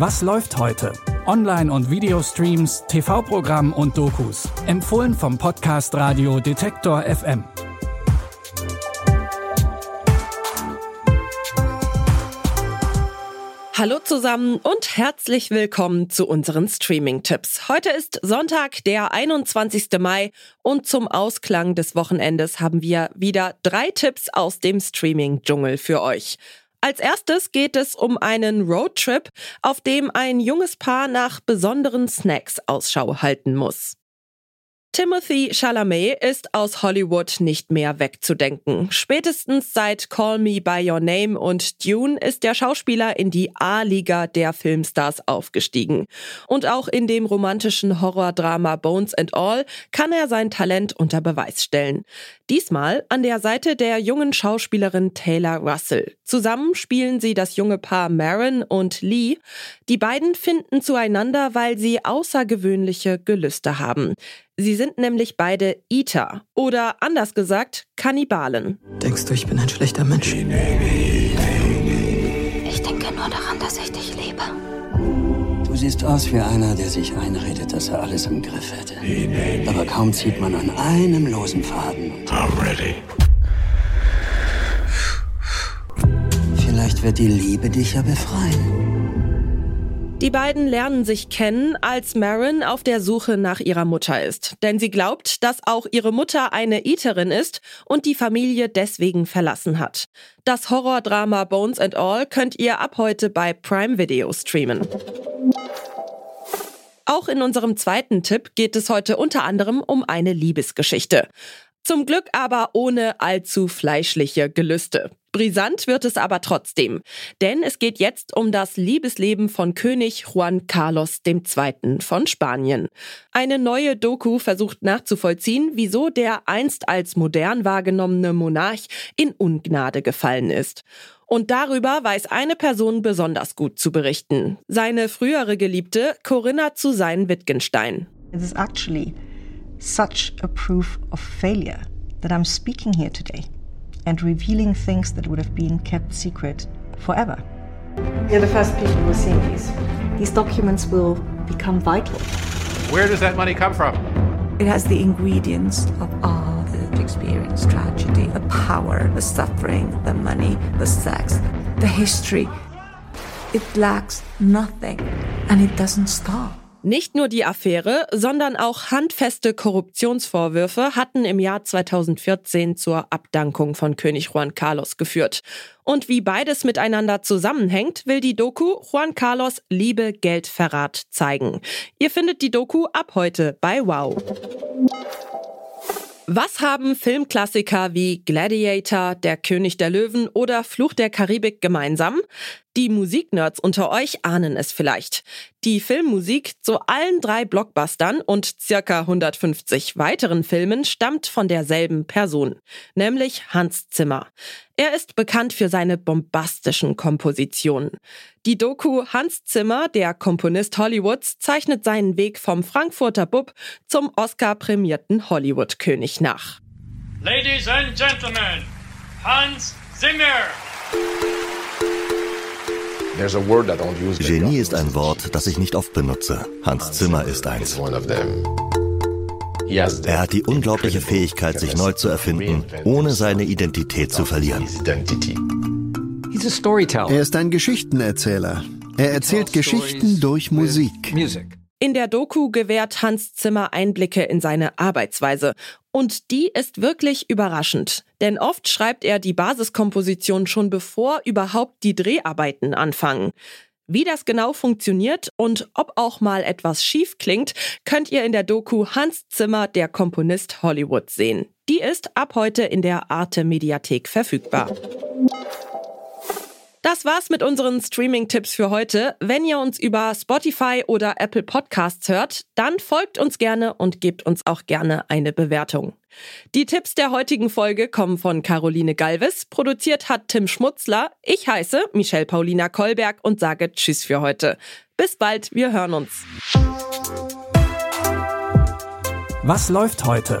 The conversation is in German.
Was läuft heute? Online- und Videostreams, TV-Programm und Dokus. Empfohlen vom Podcast Radio Detektor FM. Hallo zusammen und herzlich willkommen zu unseren Streaming-Tipps. Heute ist Sonntag, der 21. Mai und zum Ausklang des Wochenendes haben wir wieder drei Tipps aus dem Streaming-Dschungel für euch. Als erstes geht es um einen Roadtrip, auf dem ein junges Paar nach besonderen Snacks Ausschau halten muss. Timothy Chalamet ist aus Hollywood nicht mehr wegzudenken. Spätestens seit Call Me By Your Name und Dune ist der Schauspieler in die A-Liga der Filmstars aufgestiegen. Und auch in dem romantischen Horrordrama Bones and All kann er sein Talent unter Beweis stellen. Diesmal an der Seite der jungen Schauspielerin Taylor Russell. Zusammen spielen sie das junge Paar Marin und Lee. Die beiden finden zueinander, weil sie außergewöhnliche Gelüste haben. Sie sind nämlich beide Eater oder anders gesagt Kannibalen. Denkst du, ich bin ein schlechter Mensch? Ich denke nur daran, dass ich dich liebe. Du siehst aus wie einer, der sich einredet, dass er alles im Griff hätte. Aber kaum zieht man an einem losen Faden. I'm ready. Vielleicht wird die Liebe dich ja befreien. Die beiden lernen sich kennen, als Marin auf der Suche nach ihrer Mutter ist. Denn sie glaubt, dass auch ihre Mutter eine Eaterin ist und die Familie deswegen verlassen hat. Das Horrordrama Bones and All könnt ihr ab heute bei Prime Video streamen. Auch in unserem zweiten Tipp geht es heute unter anderem um eine Liebesgeschichte. Zum Glück aber ohne allzu fleischliche Gelüste. Brisant wird es aber trotzdem, denn es geht jetzt um das Liebesleben von König Juan Carlos II. von Spanien. Eine neue Doku versucht nachzuvollziehen, wieso der einst als modern wahrgenommene Monarch in Ungnade gefallen ist. Und darüber weiß eine Person besonders gut zu berichten. Seine frühere Geliebte Corinna zu sein Wittgenstein. It is actually such a proof of failure that I'm speaking here today and revealing things that would have been kept secret forever. You're the first people who are seeing these. These documents will become vital. Where does that money come from? It has the ingredients of all the experience tragedy, the power, the suffering, the money, the sex, the history. It lacks nothing and it doesn't stop. Nicht nur die Affäre, sondern auch handfeste Korruptionsvorwürfe hatten im Jahr 2014 zur Abdankung von König Juan Carlos geführt. Und wie beides miteinander zusammenhängt, will die Doku Juan Carlos Liebe, Geld, Verrat zeigen. Ihr findet die Doku ab heute bei Wow. Was haben Filmklassiker wie Gladiator, Der König der Löwen oder Fluch der Karibik gemeinsam? Die Musiknerds unter euch ahnen es vielleicht. Die Filmmusik zu allen drei Blockbustern und circa 150 weiteren Filmen stammt von derselben Person, nämlich Hans Zimmer. Er ist bekannt für seine bombastischen Kompositionen. Die Doku Hans Zimmer, der Komponist Hollywoods, zeichnet seinen Weg vom Frankfurter Bub zum Oscar-prämierten Hollywood-König nach. Ladies and Gentlemen, Hans Zimmer! Genie ist ein Wort, das ich nicht oft benutze. Hans Zimmer ist eins. Er hat die unglaubliche Fähigkeit, sich neu zu erfinden, ohne seine Identität zu verlieren. Er ist ein Geschichtenerzähler. Er erzählt Geschichten durch Musik. In der Doku gewährt Hans Zimmer Einblicke in seine Arbeitsweise. Und die ist wirklich überraschend. Denn oft schreibt er die Basiskomposition schon bevor überhaupt die Dreharbeiten anfangen. Wie das genau funktioniert und ob auch mal etwas schief klingt, könnt ihr in der Doku Hans Zimmer, der Komponist Hollywood sehen. Die ist ab heute in der Arte Mediathek verfügbar. Das war's mit unseren Streaming-Tipps für heute. Wenn ihr uns über Spotify oder Apple Podcasts hört, dann folgt uns gerne und gebt uns auch gerne eine Bewertung. Die Tipps der heutigen Folge kommen von Caroline Galvis. Produziert hat Tim Schmutzler. Ich heiße Michelle Paulina Kolberg und sage Tschüss für heute. Bis bald, wir hören uns. Was läuft heute?